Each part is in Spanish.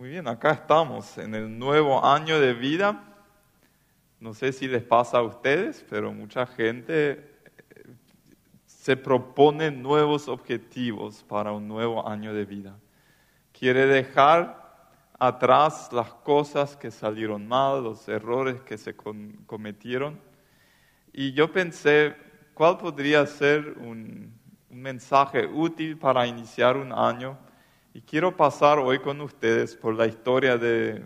Muy bien, acá estamos en el nuevo año de vida. No sé si les pasa a ustedes, pero mucha gente eh, se propone nuevos objetivos para un nuevo año de vida. Quiere dejar atrás las cosas que salieron mal, los errores que se cometieron. Y yo pensé, ¿cuál podría ser un, un mensaje útil para iniciar un año? Y quiero pasar hoy con ustedes por la historia de,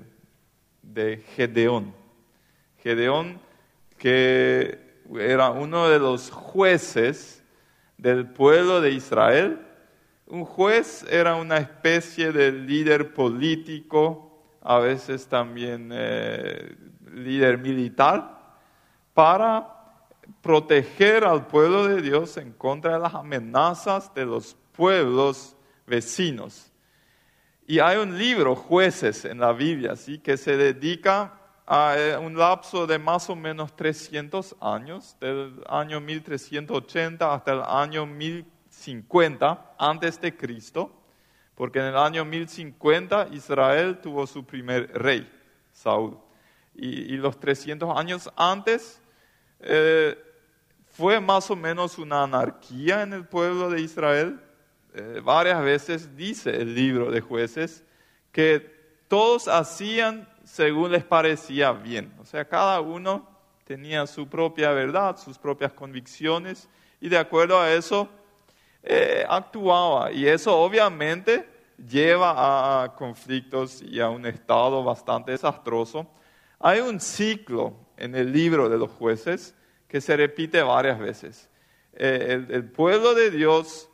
Gedeón. Gedeón que era uno de los jueces del pueblo de Israel. Un juez era una especie de líder político, a veces también eh, líder militar, para proteger al pueblo de Dios en contra de las amenazas de los pueblos vecinos. Y hay un libro, Jueces, en la Biblia, ¿sí? que se dedica a eh, un lapso de más o menos 300 años, del año 1380 hasta el año 1050 antes de Cristo, porque en el año 1050 Israel tuvo su primer rey, Saúl. Y, los 300 años antes eh, fue más o menos una anarquía en el pueblo de Israel, eh, varias veces dice el libro de jueces que todos hacían según les parecía bien. O sea, cada uno tenía su propia verdad, sus propias convicciones y de acuerdo a eso eh, actuaba. Y eso obviamente lleva a conflictos y a un estado bastante desastroso. Hay un ciclo en el libro de los jueces que se repite varias veces. Eh, el, pueblo de Dios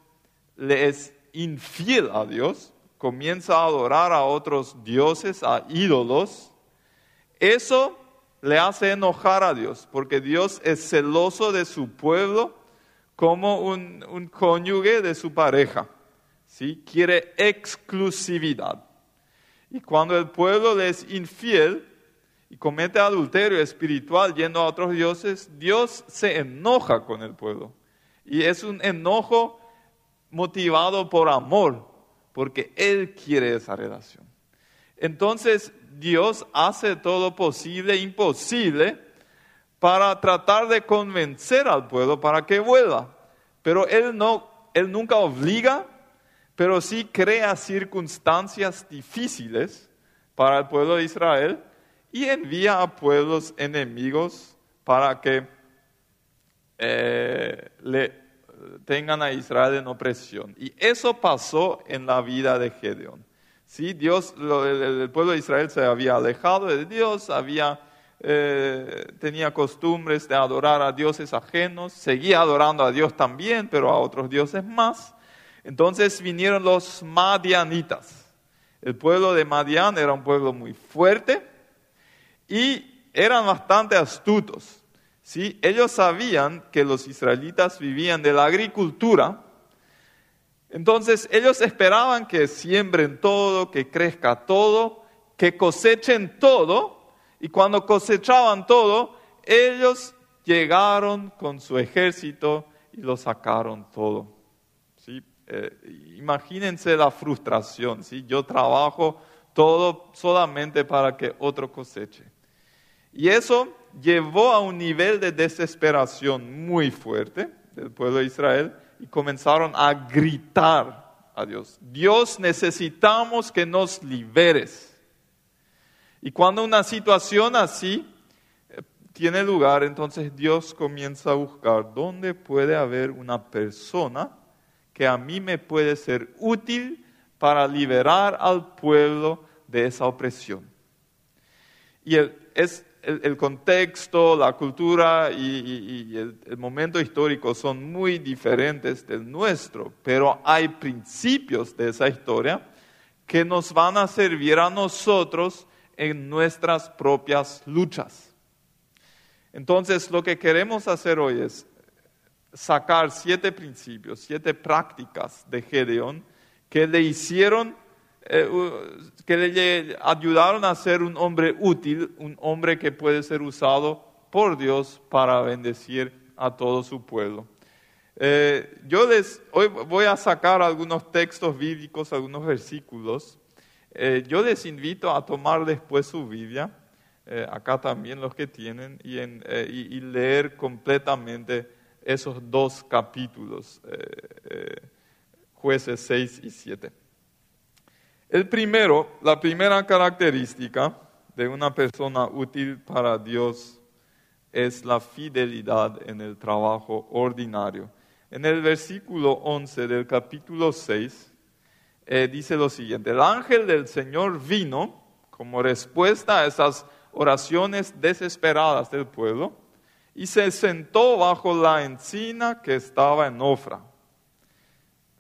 le es infiel a Dios, comienza a adorar a otros dioses, a ídolos, eso le hace enojar a Dios, porque Dios es celoso de su pueblo como un, un cónyuge de su pareja. ¿sí? Quiere exclusividad. Y cuando el pueblo le es infiel y comete adulterio espiritual yendo a otros dioses, Dios se enoja con el pueblo. Y es un enojo motivado por amor, porque Él quiere esa relación. Entonces Dios hace todo posible imposible para tratar de convencer al pueblo para que vuelva. Pero Él, no, él nunca obliga, pero sí crea circunstancias difíciles para el pueblo de Israel y envía a pueblos enemigos para que eh, le tengan a Israel en opresión. Y eso pasó en la vida de Gedeón. ¿Sí? Dios, el, pueblo de Israel se había alejado de Dios, había, eh, tenía costumbres de adorar a dioses ajenos, seguía adorando a Dios también, pero a otros dioses más. Entonces vinieron los madianitas. El pueblo de Madian era un pueblo muy fuerte y eran bastante astutos. ¿Sí? Ellos sabían que los israelitas vivían de la agricultura, entonces ellos esperaban que siembren todo, que crezca todo, que cosechen todo, y cuando cosechaban todo, ellos llegaron con su ejército y lo sacaron todo. ¿sí? Eh, imagínense la frustración, ¿sí? yo trabajo todo solamente para que otro coseche. Y eso llevó a un nivel de desesperación muy fuerte del pueblo de Israel y comenzaron a gritar a Dios, Dios necesitamos que nos liberes. Y cuando una situación así eh, tiene lugar, entonces Dios comienza a buscar dónde puede haber una persona que a mí me puede ser útil para liberar al pueblo de esa opresión. Y es el, contexto, la cultura y, el, momento histórico son muy diferentes del nuestro, pero hay principios de esa historia que nos van a servir a nosotros en nuestras propias luchas. Entonces, lo que queremos hacer hoy es sacar siete principios, siete prácticas de Gedeón que le hicieron eh, que le ayudaron a ser un hombre útil, un hombre que puede ser usado por Dios para bendecir a todo su pueblo. Eh, yo les, hoy voy a sacar algunos textos bíblicos, algunos versículos Eh, yo les invito a tomar después su Biblia, acá también los que tienen, y, y, leer completamente esos dos capítulos, jueces 6 y 7. El primero, la primera característica de una persona útil para Dios es la fidelidad en el trabajo ordinario. En el versículo 11 del capítulo 6 eh, dice lo siguiente, el ángel del Señor vino como respuesta a esas oraciones desesperadas del pueblo y se sentó bajo la encina que estaba en Ofra,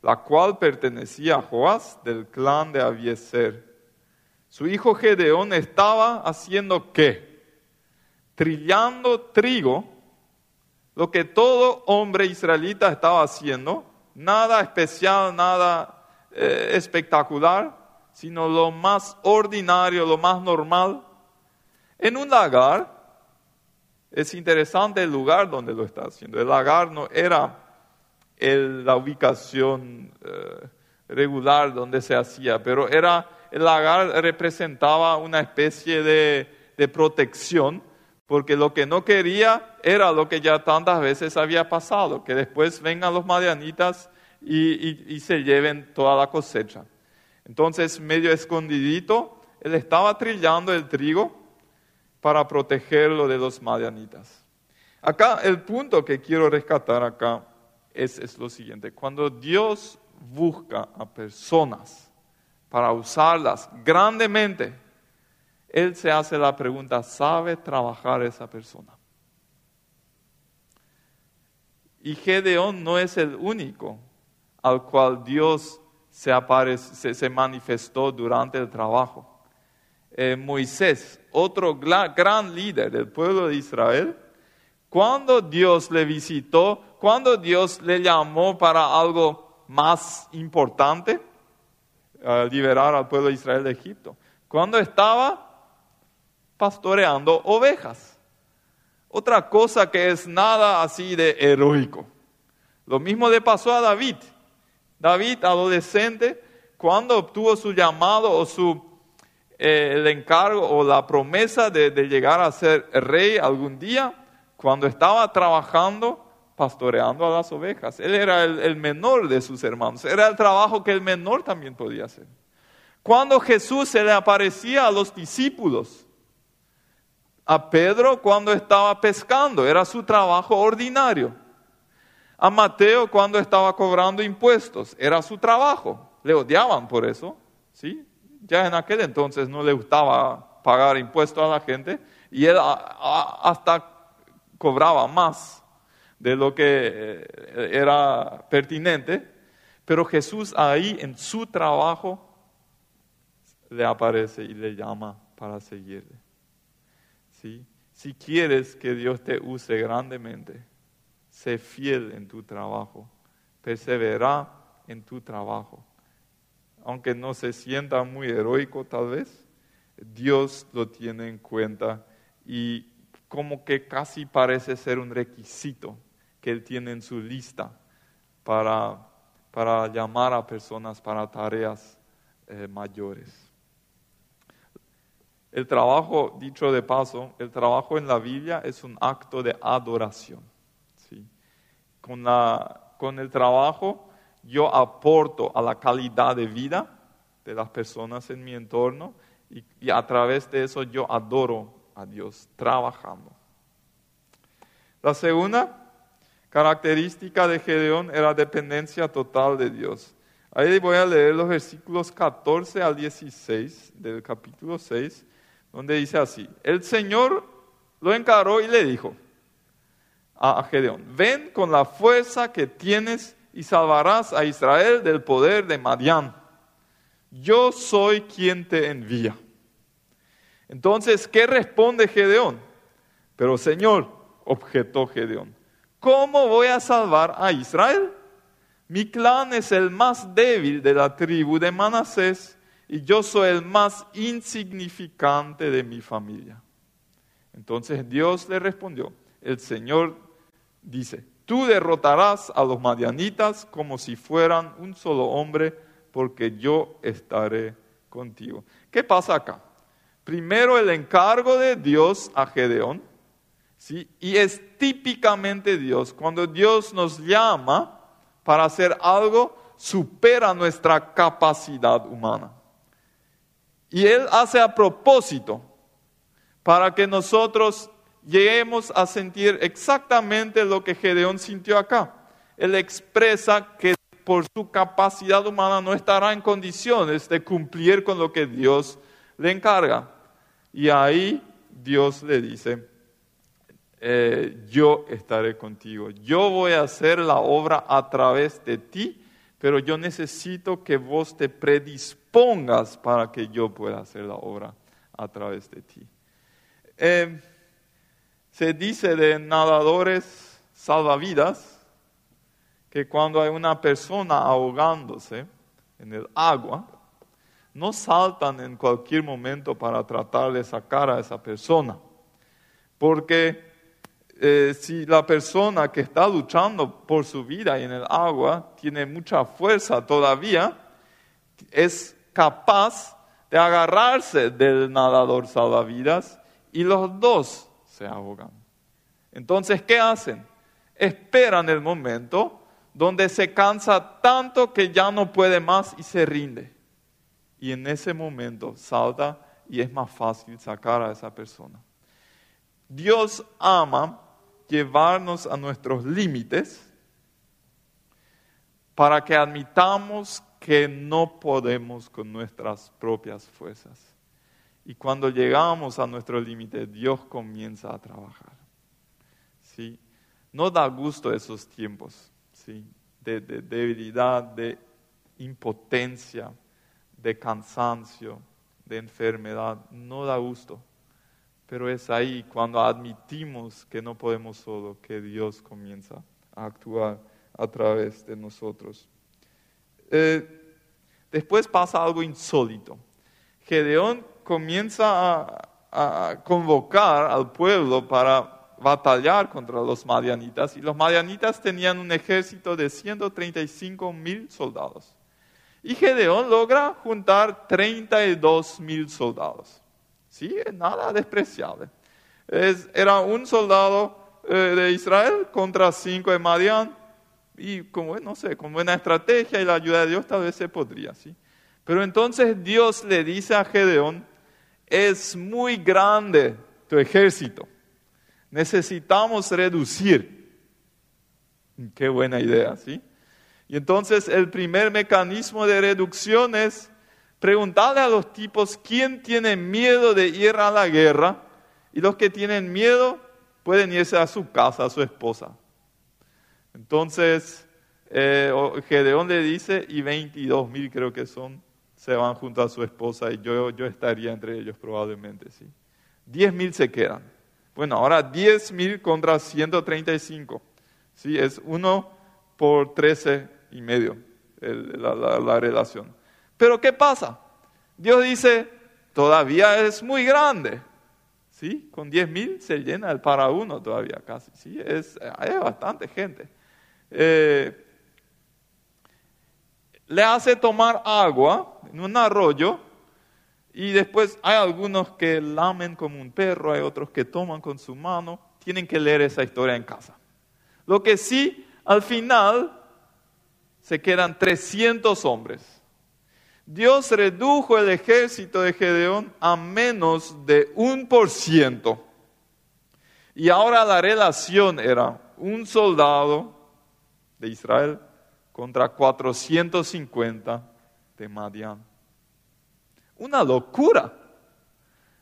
la cual pertenecía a Joás del clan de Abieser. Su hijo Gedeón estaba haciendo qué? trillando trigo, lo que todo hombre israelita estaba haciendo, nada especial, nada eh, espectacular, sino lo más ordinario, lo más normal. En un lagar, es interesante el lugar donde lo está haciendo. El lagar no era la ubicación eh, regular donde se hacía, pero era el lagar representaba una especie de protección porque lo que no quería era lo que ya tantas veces había pasado, que después vengan los madianitas y, se lleven toda la cosecha. Entonces, medio escondidito, él estaba trillando el trigo para protegerlo de los madianitas. Acá el punto que quiero rescatar acá es, es lo siguiente. Cuando Dios busca a personas para usarlas grandemente, él se hace la pregunta, ¿sabe trabajar esa persona? Y Gedeón no es el único al cual Dios se, se, manifestó durante el trabajo. Eh, Moisés, otro gran líder del pueblo de Israel, cuando Dios le visitó, cuando Dios le llamó para algo más importante, liberar al pueblo de Israel de Egipto, cuando estaba pastoreando ovejas. Otra cosa que es nada así de heroico. Lo mismo le pasó a David. David, adolescente, cuando obtuvo su llamado o su, eh, el encargo o la promesa de, llegar a ser rey algún día, cuando estaba trabajando pastoreando a las ovejas. Él era el, menor de sus hermanos. Era el trabajo que el menor también podía hacer. Cuando Jesús se le aparecía a los discípulos, a Pedro cuando estaba pescando, era su trabajo ordinario. A Mateo cuando estaba cobrando impuestos, era su trabajo. Le odiaban por eso, ¿sí? Ya en aquel entonces no le gustaba pagar impuestos a la gente y él hasta cobraba más de lo que eh, era pertinente, pero Jesús ahí en su trabajo le aparece y le llama para seguirle. Si quieres que Dios te use grandemente, sé fiel en tu trabajo, persevera en tu trabajo. Aunque no se sienta muy heroico tal vez, Dios lo tiene en cuenta y como que casi parece ser un requisito que Él tiene en su lista para, para llamar a personas para tareas eh, mayores. El trabajo, dicho de paso, el trabajo en la Biblia es un acto de adoración. ¿sí? Con, la, con el trabajo yo aporto a la calidad de vida de las personas en mi entorno y, y a través de eso yo adoro a Dios trabajando. La segunda característica de Gedeón era dependencia total de Dios. Ahí voy a leer los versículos 14 al 16 del capítulo 6 donde dice así, el Señor lo encaró y le dijo a Gedeón, ven con la fuerza que tienes y salvarás a Israel del poder de Madián. Yo soy quien te envía. Entonces, ¿qué responde Gedeón? Pero Señor, objetó Gedeón, ¿cómo voy a salvar a Israel? Mi clan es el más débil de la tribu de Manasés y yo soy el más insignificante de mi familia. Entonces Dios le respondió, el Señor dice, tú derrotarás a los madianitas como si fueran un solo hombre, porque yo estaré contigo. ¿Qué pasa acá? Primero el encargo de Dios a Gedeón, y es típicamente Dios. Cuando Dios nos llama para hacer algo, supera nuestra capacidad humana. Y Él hace a propósito para que nosotros lleguemos a sentir exactamente lo que Gedeón sintió acá. Él expresa que por su capacidad humana no estará en condiciones de cumplir con lo que Dios le encarga. Y ahí Dios le dice, eh, yo estaré contigo, yo voy a hacer la obra a través de ti, pero yo necesito que vos te predispongas para que yo pueda hacer la obra a través de ti. Eh, se dice de nadadores salvavidas que cuando hay una persona ahogándose en el agua, no saltan en cualquier momento para tratar de sacar a esa persona. Porque eh, si la persona que está luchando por su vida en el agua tiene mucha fuerza todavía, es capaz de agarrarse del nadador salvavidas y los dos se ahogan. Entonces, ¿qué hacen? Esperan el momento donde se cansa tanto que ya no puede más y se rinde. Y en ese momento salta y es más fácil sacar a esa persona. Dios ama llevarnos a nuestros límites para que admitamos que no podemos con nuestras propias fuerzas. Y cuando llegamos a nuestro límite, Dios comienza a trabajar. ¿Sí? No da gusto esos tiempos de debilidad, de impotencia, de cansancio, de enfermedad. No da gusto. Pero es ahí cuando admitimos que no podemos solo, que Dios comienza a actuar a través de nosotros. Eh, después pasa algo insólito. Gedeón comienza a, convocar al pueblo para batallar contra los madianitas y los madianitas tenían un ejército de 135 mil soldados. Y Gedeón logra juntar 32 mil soldados. Sí, nada despreciable. era un soldado eh, de Israel contra cinco de Madian y como, no sé, con buena estrategia y la ayuda de Dios tal vez se podría, ¿sí? Pero entonces Dios le dice a Gedeón, es muy grande tu ejército. Necesitamos reducir. Qué buena idea, ¿sí? Y entonces el primer mecanismo de reducción es preguntarle a los tipos quién tiene miedo de ir a la guerra y los que tienen miedo pueden irse a su casa, a su esposa. Entonces, eh, Gedeón le dice, y 22 mil creo que son, se van junto a su esposa y yo, yo estaría entre ellos probablemente, ¿sí? 10 mil se quedan. Bueno, ahora 10 mil contra 135, ¿sí? Es uno por 13 y medio la relación. Pero ¿qué pasa? Dios dice, todavía es muy grande. ¿Sí? Con 10 mil se llena el para uno todavía casi. ¿sí? Es, hay bastante gente. Eh, le hace tomar agua en un arroyo y después hay algunos que lamen como un perro, hay otros que toman con su mano. Tienen que leer esa historia en casa. Lo que sí, al final se quedan 300 hombres. Dios redujo el ejército de Gedeón a menos de un por ciento. Y ahora la relación era un soldado de Israel contra 450 de Madián. Una locura,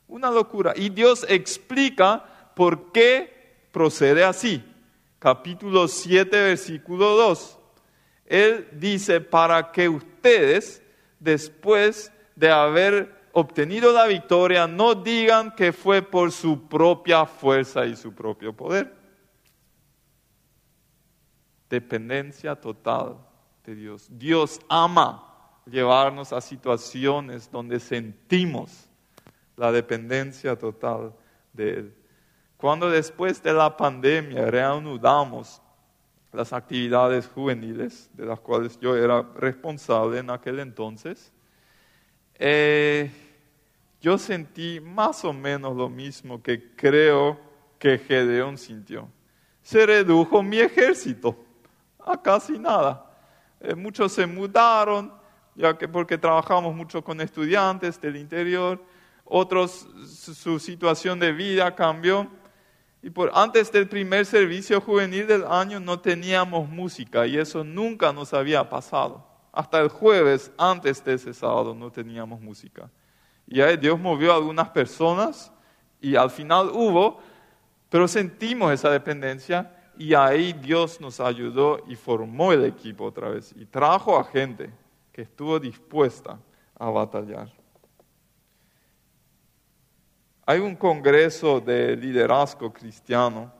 una locura. Y Dios explica por qué procede así. Capítulo 7, versículo 2. Él dice, para que ustedes, después de haber obtenido la victoria, no digan que fue por su propia fuerza y su propio poder dependencia total de Dios. Dios ama llevarnos a situaciones donde sentimos la dependencia total de Él. Cuando después de la pandemia reanudamos las actividades juveniles de las cuales yo era responsable en aquel entonces, eh, yo sentí más o menos lo mismo que creo que Gedeón sintió. Se redujo mi ejército a casi nada. Eh, muchos se mudaron, ya que porque trabajamos mucho con estudiantes del interior, otros su situación de vida cambió. Y por antes del primer servicio juvenil del año no teníamos música y eso nunca nos había pasado. Hasta el jueves antes de ese sábado no teníamos música. Y ahí Dios movió a algunas personas y al final hubo, pero sentimos esa dependencia y ahí Dios nos ayudó y formó el equipo otra vez y trajo a gente que estuvo dispuesta a batallar. Hay un congreso de liderazgo cristiano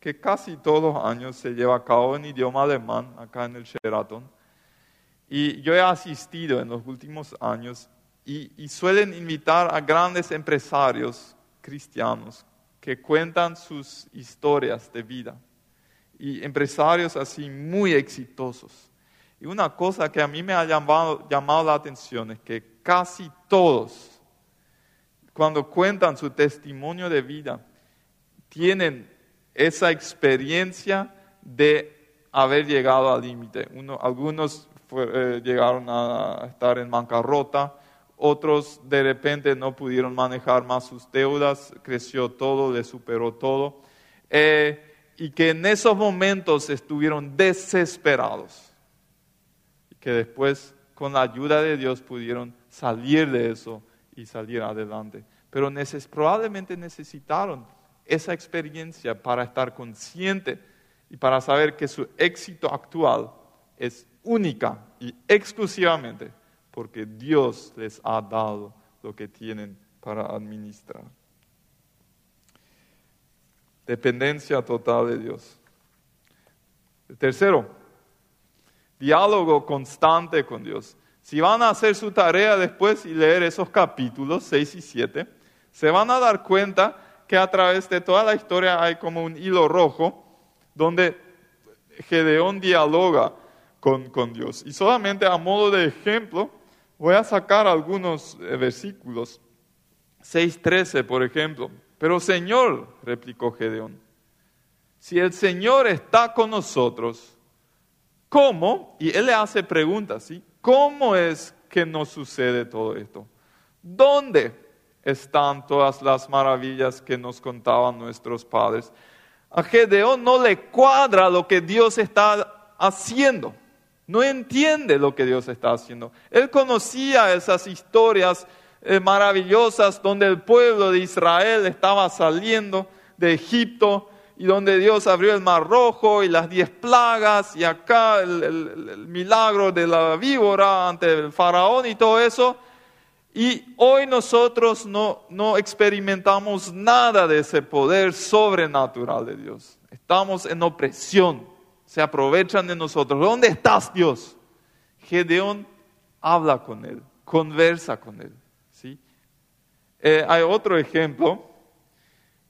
que casi todos los años se lleva a cabo en idioma alemán acá en el Sheraton. Y yo he asistido en los últimos años y, suelen invitar a grandes empresarios cristianos que cuentan sus historias de vida y empresarios así muy exitosos. Y una cosa que a mí me ha llamado, llamado la atención es que casi todos, cuando cuentan su testimonio de vida, tienen esa experiencia de haber llegado al límite. Algunos eh, llegaron a estar en bancarrota, otros de repente no pudieron manejar más sus deudas, creció todo, le superó todo, eh, y que en esos momentos estuvieron desesperados, y que después con la ayuda de Dios pudieron salir de eso y salir adelante. Pero probablemente necesitaron esa experiencia para estar consciente y para saber que su éxito actual es única y exclusivamente porque Dios les ha dado lo que tienen para administrar. Dependencia total de Dios. tercero, diálogo constante con Dios. Si van a hacer su tarea después y leer esos capítulos 6 y 7, se van a dar cuenta que a través de toda la historia hay como un hilo rojo donde Gedeón dialoga con, con Dios. Y solamente a modo de ejemplo, Voy a sacar algunos eh, versículos. 6.13, por ejemplo. Pero Señor, replicó Gedeón, si el Señor está con nosotros, ¿cómo? Y él le hace preguntas, ¿sí? ¿Cómo es que nos sucede todo esto? ¿Dónde están todas las maravillas que nos contaban nuestros padres? A Gedeón no le cuadra lo que Dios está haciendo. No entiende lo que Dios está haciendo. Él conocía esas historias eh, maravillosas donde el pueblo de Israel estaba saliendo de Egipto y donde Dios abrió el mar rojo y las diez plagas y acá el, milagro de la víbora ante el faraón y todo eso. Y hoy nosotros no, no experimentamos nada de ese poder sobrenatural de Dios. Estamos en opresión se aprovechan de nosotros. ¿Dónde estás, Dios? Gedeón habla con él, conversa con él. ¿sí? Eh, hay otro ejemplo,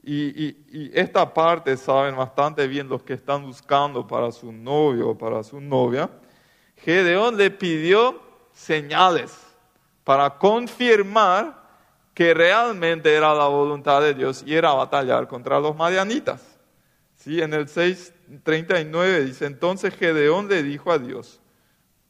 y, esta parte saben bastante bien los que están buscando para su novio o para su novia. Gedeón le pidió señales para confirmar que realmente era la voluntad de Dios y era batallar contra los madianitas. ¿Sí? En el 6 39 dice, entonces Gedeón le dijo a Dios,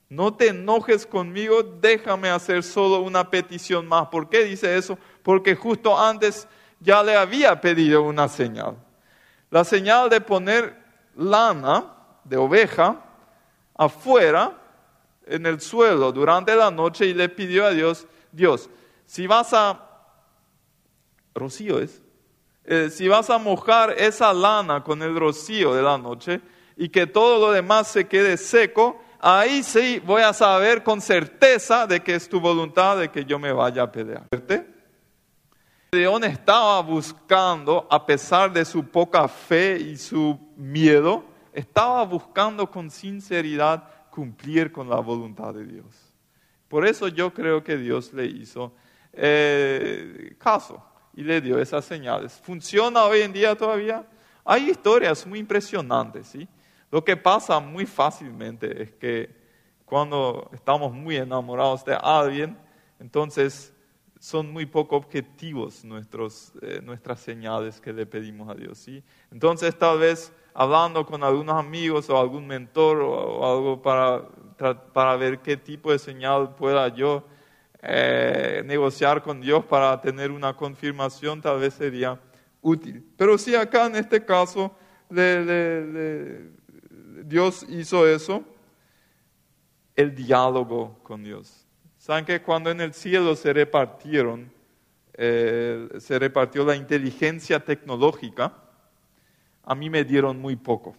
no te enojes conmigo, déjame hacer solo una petición más. ¿Por qué dice eso? Porque justo antes ya le había pedido una señal. La señal de poner lana de oveja afuera en el suelo durante la noche y le pidió a Dios, Dios, si vas a, Rocío es, eh, si vas a mojar esa lana con el rocío de la noche y que todo lo demás se quede seco, ahí sí voy a saber con certeza de que es tu voluntad de que yo me vaya a pelear. León estaba buscando, a pesar de su poca fe y su miedo, estaba buscando con sinceridad cumplir con la voluntad de Dios. Por eso yo creo que Dios le hizo eh, caso y le dio esas señales. ¿Funciona hoy en día todavía? Hay historias muy impresionantes, ¿sí? Lo que pasa muy fácilmente es que cuando estamos muy enamorados de alguien, entonces son muy poco objetivos nuestros, eh, nuestras señales que le pedimos a Dios. ¿sí? Entonces tal vez hablando con algunos amigos o algún mentor o, algo para, para ver qué tipo de señal pueda yo eh, negociar con Dios para tener una confirmación, tal vez sería útil. Pero si acá en este caso Dios hizo eso, el diálogo con Dios. ¿Saben que cuando en el cielo se repartieron, eh, se repartió la inteligencia tecnológica, a mí me dieron muy poco.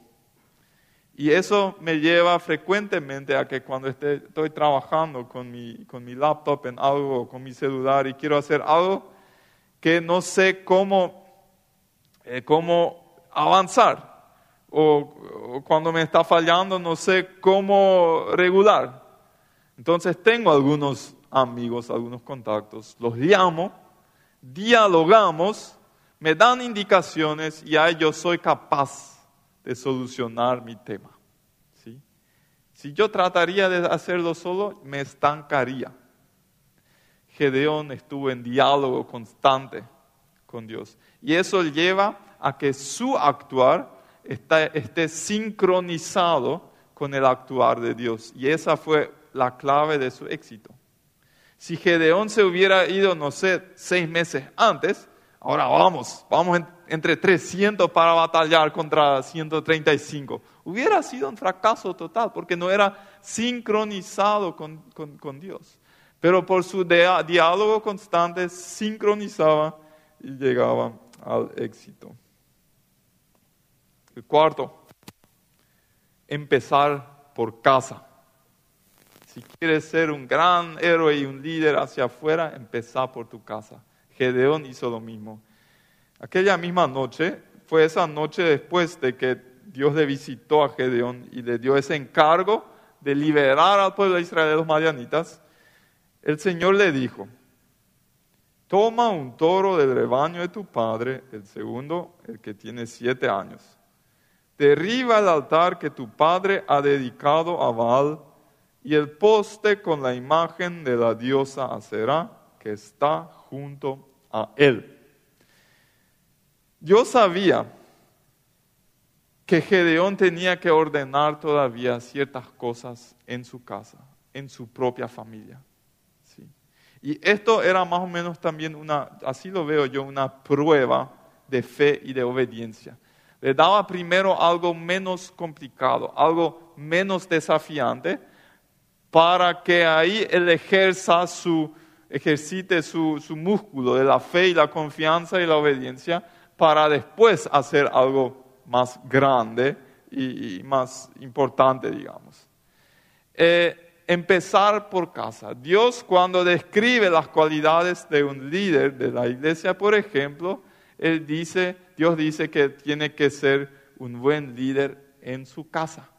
Y eso me lleva frecuentemente a que cuando estoy trabajando con mi, con mi laptop en algo, con mi celular y quiero hacer algo que no sé cómo, eh, cómo avanzar, o cuando me está fallando no sé cómo regular. Entonces tengo algunos amigos, algunos contactos, los llamo, dialogamos, me dan indicaciones y a ellos soy capaz de solucionar mi tema. Si yo trataría de hacerlo solo, me estancaría. Gedeón estuvo en diálogo constante con Dios. Y eso lleva a que su actuar esté sincronizado con el actuar de Dios. Y esa fue la clave de su éxito. Si Gedeón se hubiera ido, no sé, seis meses antes, ahora vamos, vamos entre 300 para batallar contra 135. Hubiera sido un fracaso total porque no era sincronizado con, con Dios. Pero por su diálogo constante sincronizaba y llegaba al éxito. El cuarto, empezar por casa. Si quieres ser un gran héroe y un líder hacia afuera, empezá por tu casa. Gedeón hizo lo mismo. Aquella misma noche, fue esa noche después de que Dios le visitó a Gedeón y le dio ese encargo de liberar al pueblo de Israel de los madianitas, el Señor le dijo, toma un toro del rebaño de tu padre, el segundo, el que tiene siete años. Derriba el altar que tu padre ha dedicado a Baal y el poste con la imagen de la diosa Aserá que está junto a él. Yo sabía que Gedeón tenía que ordenar todavía ciertas cosas en su casa, en su propia familia. ¿sí? Y esto era más o menos también una, así lo veo yo, una prueba de fe y de obediencia. Le daba primero algo menos complicado, algo menos desafiante, para que ahí él ejerza su, ejercite su, músculo de la fe y la confianza y la obediencia para después hacer algo más grande y, más importante, digamos. Eh, empezar por casa. Dios cuando describe las cualidades de un líder de la iglesia, por ejemplo, él dice, Dios dice que tiene que ser un buen líder en su casa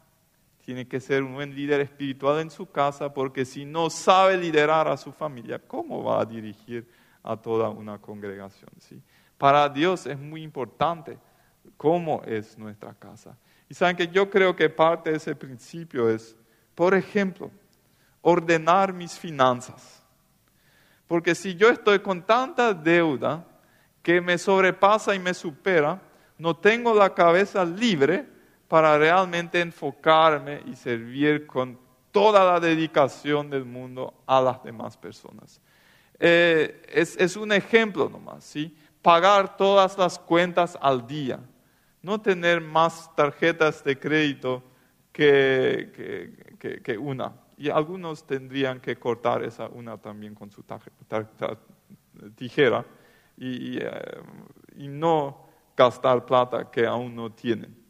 tiene que ser un buen líder espiritual en su casa, porque si no sabe liderar a su familia, ¿cómo va a dirigir a toda una congregación? ¿sí? Para Dios es muy importante cómo es nuestra casa. Y saben que yo creo que parte de ese principio es, por ejemplo, ordenar mis finanzas. Porque si yo estoy con tanta deuda que me sobrepasa y me supera, no tengo la cabeza libre para realmente enfocarme y servir con toda la dedicación del mundo a las demás personas. Eh, es, un ejemplo nomás, ¿sí? Pagar todas las cuentas al día, no tener más tarjetas de crédito que, una. Y algunos tendrían que cortar esa una también con su tijera y, eh, y no gastar plata que aún no tienen.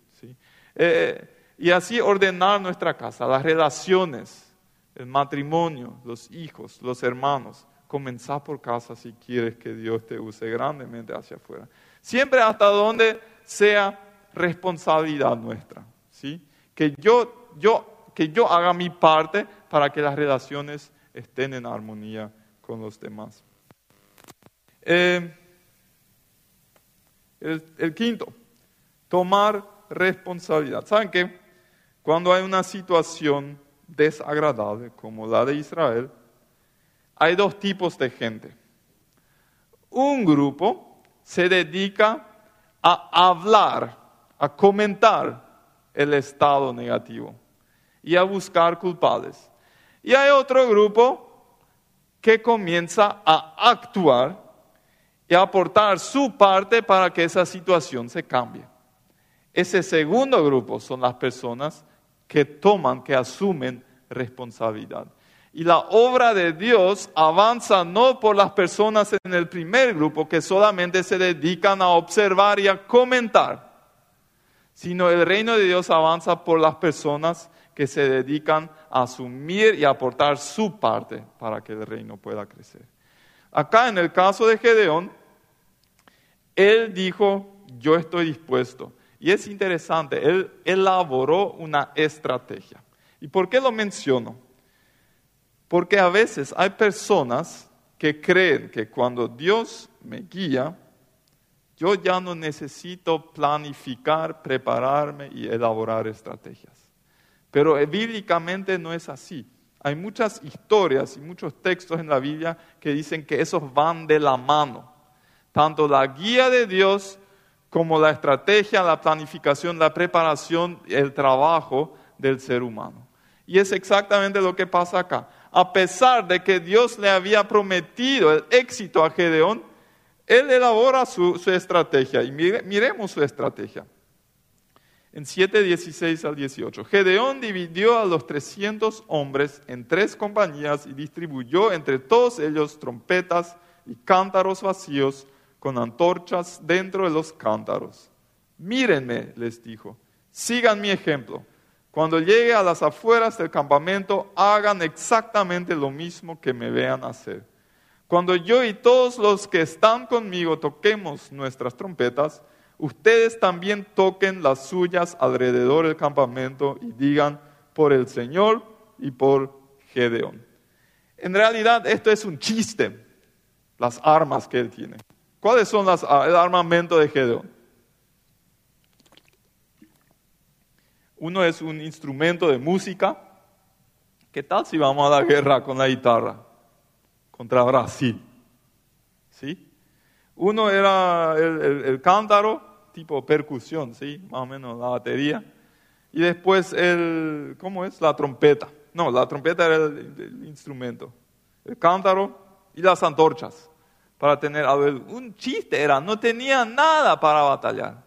Eh, y así ordenar nuestra casa, las relaciones, el matrimonio, los hijos, los hermanos. Comenzar por casa si quieres que Dios te use grandemente hacia afuera. Siempre hasta donde sea responsabilidad nuestra. ¿sí? Que, yo, yo, que yo haga mi parte para que las relaciones estén en armonía con los demás. Eh, el, el quinto, tomar responsabilidad. ¿Saben qué? Cuando hay una situación desagradable como la de Israel, hay dos tipos de gente. Un grupo se dedica a hablar, a comentar el estado negativo y a buscar culpables. Y hay otro grupo que comienza a actuar y a aportar su parte para que esa situación se cambie. Ese segundo grupo son las personas que toman, que asumen responsabilidad. Y la obra de Dios avanza no por las personas en el primer grupo que solamente se dedican a observar y a comentar, sino el reino de Dios avanza por las personas que se dedican a asumir y aportar su parte para que el reino pueda crecer. Acá en el caso de Gedeón, él dijo, yo estoy dispuesto. Y es interesante, él elaboró una estrategia. ¿Y por qué lo menciono? Porque a veces hay personas que creen que cuando Dios me guía, yo ya no necesito planificar, prepararme y elaborar estrategias. Pero bíblicamente no es así. Hay muchas historias y muchos textos en la Biblia que dicen que esos van de la mano. Tanto la guía de Dios como la estrategia, la planificación, la preparación, el trabajo del ser humano. Y es exactamente lo que pasa acá a pesar de que Dios le había prometido el éxito a Gedeón, él elabora su, estrategia. Y miremos su estrategia. En 7, 16 al 18. Gedeón dividió a los 300 hombres en tres compañías y distribuyó entre todos ellos trompetas y cántaros vacíos con antorchas dentro de los cántaros. Mírenme, les dijo, sigan mi ejemplo cuando llegue a las afueras del campamento, hagan exactamente lo mismo que me vean hacer. Cuando yo y todos los que están conmigo toquemos nuestras trompetas, ustedes también toquen las suyas alrededor del campamento y digan por el Señor y por Gedeón. En realidad esto es un chiste, las armas que él tiene. ¿Cuáles son las, el armamento de Gedeón? Uno es un instrumento de música. ¿Qué tal si vamos a la guerra con la guitarra contra Brasil? ¿Sí? Uno era el, cántaro, tipo percusión, ¿sí? Más o menos la batería. Y después el, ¿cómo es? La trompeta. No, la trompeta era el, instrumento. El cántaro y las antorchas. Para tener, un chiste era, no tenía nada para batallar.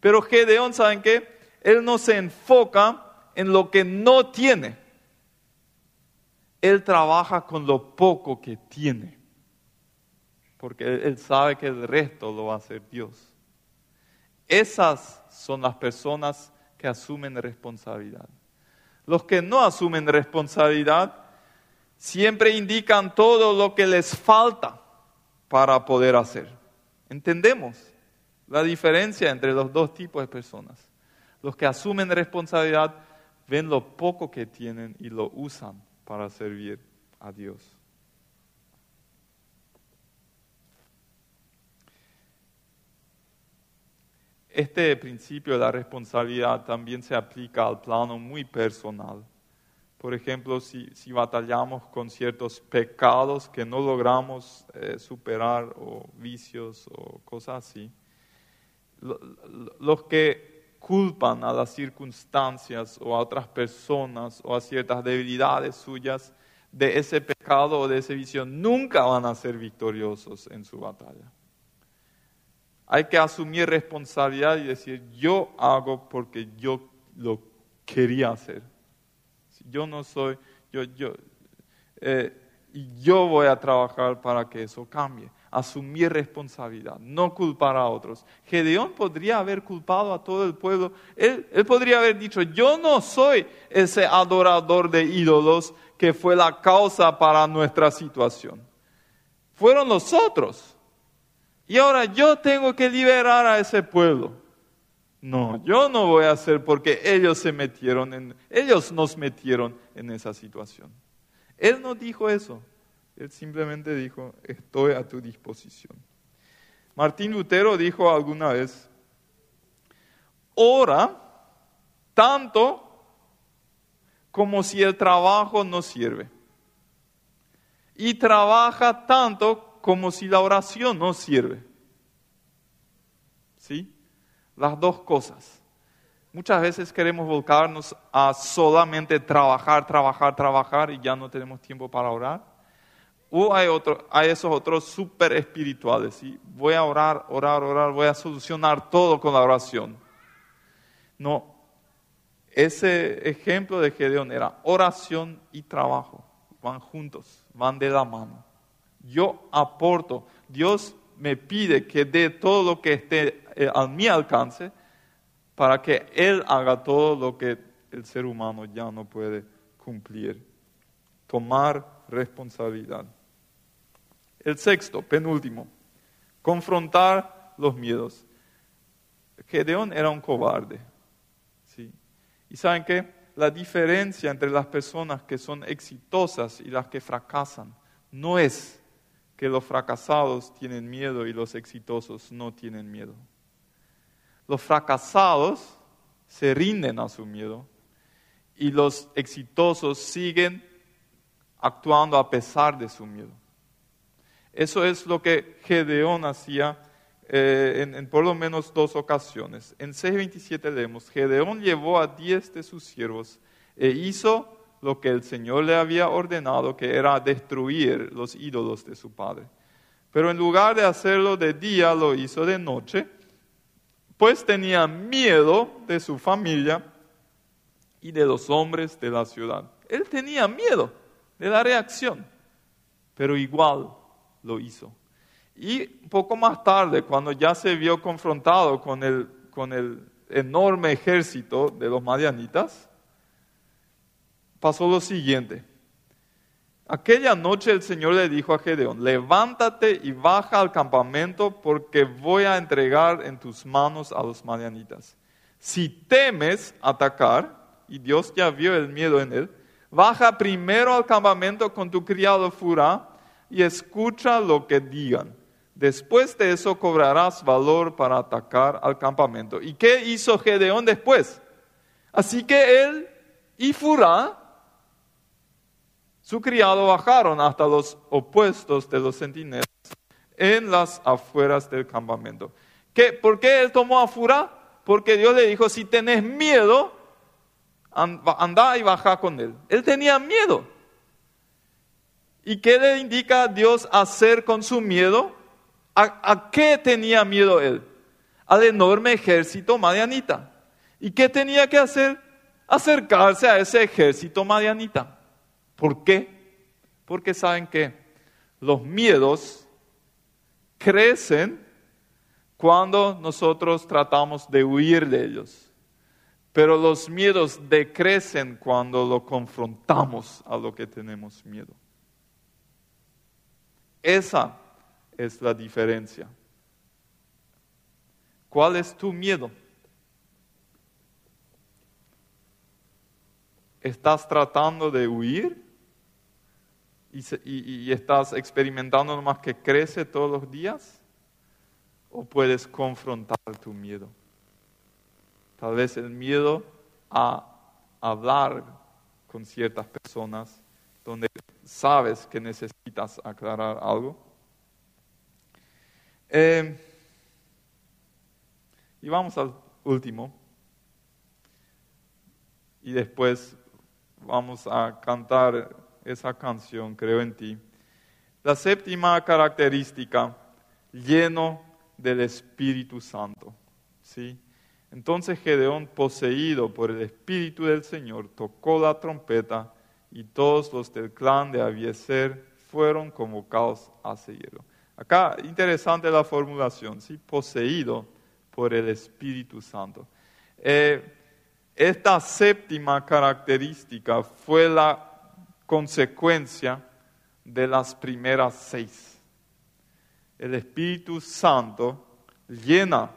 Pero Gedeón, ¿saben qué? Él no se enfoca en lo que no tiene. Él trabaja con lo poco que tiene. Porque él sabe que el resto lo va a hacer Dios. Esas son las personas que asumen responsabilidad. Los que no asumen responsabilidad siempre indican todo lo que les falta para poder hacer. ¿Entendemos la diferencia entre los dos tipos de personas? Los que asumen responsabilidad ven lo poco que tienen y lo usan para servir a Dios. Este principio de la responsabilidad también se aplica al plano muy personal. Por ejemplo, si, batallamos con ciertos pecados que no logramos eh, superar o vicios o cosas así, los que culpan a las circunstancias o a otras personas o a ciertas debilidades suyas de ese pecado o de ese vicio, nunca van a ser victoriosos en su batalla. Hay que asumir responsabilidad y decir, yo hago porque yo lo quería hacer. Yo no soy, yo, yo, eh, yo voy a trabajar para que eso cambie asumir responsabilidad, no culpar a otros. Gedeón podría haber culpado a todo el pueblo. Él, podría haber dicho, yo no soy ese adorador de ídolos que fue la causa para nuestra situación. Fueron los otros. Y ahora yo tengo que liberar a ese pueblo. No, yo no voy a hacer porque ellos se metieron en, ellos nos metieron en esa situación. Él no dijo eso. Él simplemente dijo, estoy a tu disposición. Martín Lutero dijo alguna vez, ora tanto como si el trabajo no sirve. y trabaja tanto como si la oración no sirve. ¿Sí? Las dos cosas. Muchas veces queremos volcarnos a solamente trabajar, trabajar, trabajar y ya no tenemos tiempo para orar. O hay, otro, hay esos otros súper espirituales. ¿sí? Voy a orar, orar, orar, voy a solucionar todo con la oración. No, ese ejemplo de Gedeón era oración y trabajo. Van juntos, van de la mano. Yo aporto. Dios me pide que dé todo lo que esté eh, a mi alcance para que Él haga todo lo que el ser humano ya no puede cumplir. Tomar responsabilidad. El sexto, penúltimo, confrontar los miedos. Gedeón era un cobarde. ¿sí? Y saben qué? La diferencia entre las personas que son exitosas y las que fracasan no es que los fracasados tienen miedo y los exitosos no tienen miedo. Los fracasados se rinden a su miedo y los exitosos siguen actuando a pesar de su miedo. Eso es lo que Gedeón hacía eh, en, por lo menos dos ocasiones. En 6.27 leemos, Gedeón llevó a diez de sus siervos e hizo lo que el Señor le había ordenado, que era destruir los ídolos de su padre. Pero en lugar de hacerlo de día, lo hizo de noche, pues tenía miedo de su familia y de los hombres de la ciudad. Él tenía miedo de la reacción, pero igual lo hizo. Y poco más tarde, cuando ya se vio confrontado con el, con el enorme ejército de los madianitas, pasó lo siguiente. Aquella noche el Señor le dijo a Gedeón, levántate y baja al campamento porque voy a entregar en tus manos a los madianitas. Si temes atacar, y Dios ya vio el miedo en él, baja primero al campamento con tu criado Furá y escucha lo que digan. Después de eso cobrarás valor para atacar al campamento. ¿Y qué hizo Gedeón después? Así que él y Furá su criado bajaron hasta los opuestos de los centinelas en las afueras del campamento. ¿Qué? ¿Por qué él tomó a Fura? Porque Dios le dijo, si tenés miedo, anda y baja con él. Él tenía miedo. ¿Y qué le indica Dios hacer con su miedo? ¿A, ¿A, qué tenía miedo él? Al enorme ejército madianita. ¿Y qué tenía que hacer? Acercarse a ese ejército madianita. ¿Por qué? Porque saben que los miedos crecen cuando nosotros tratamos de huir de ellos. Pero los miedos decrecen cuando lo confrontamos a lo que tenemos miedo. Esa es la diferencia. ¿Cuál es tu miedo? ¿Estás tratando de huir? Y, estás experimentando nomás que crece todos los días? ¿O puedes confrontar tu miedo? Tal vez el miedo a hablar con ciertas personas donde sabes que necesitas aclarar algo. Eh, y vamos al último. Y después vamos a cantar esa canción, creo en ti. La séptima característica, lleno del Espíritu Santo. ¿sí? Entonces Gedeón, poseído por el Espíritu del Señor, tocó la trompeta y todos los del clan de Abieser fueron convocados a seguirlo. Acá, interesante la formulación, ¿sí? poseído por el Espíritu Santo. Eh, esta séptima característica fue la consecuencia de las primeras seis. El Espíritu Santo llena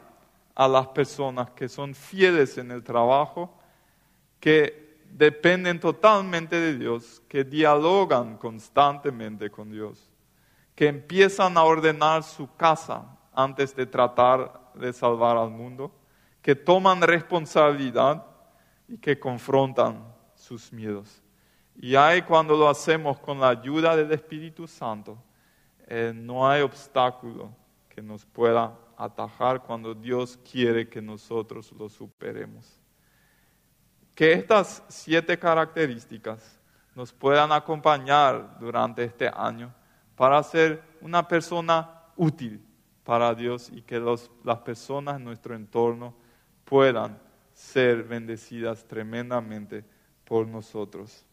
a las personas que son fieles en el trabajo, que dependen totalmente de Dios, que dialogan constantemente con Dios, que empiezan a ordenar su casa antes de tratar de salvar al mundo, que toman responsabilidad y que confrontan sus miedos. Y hay cuando lo hacemos con la ayuda del Espíritu Santo, eh, no hay obstáculo que nos pueda atajar cuando Dios quiere que nosotros lo superemos. Que estas siete características nos puedan acompañar durante este año para ser una persona útil para Dios y que las personas en nuestro entorno puedan ser bendecidas tremendamente por nosotros.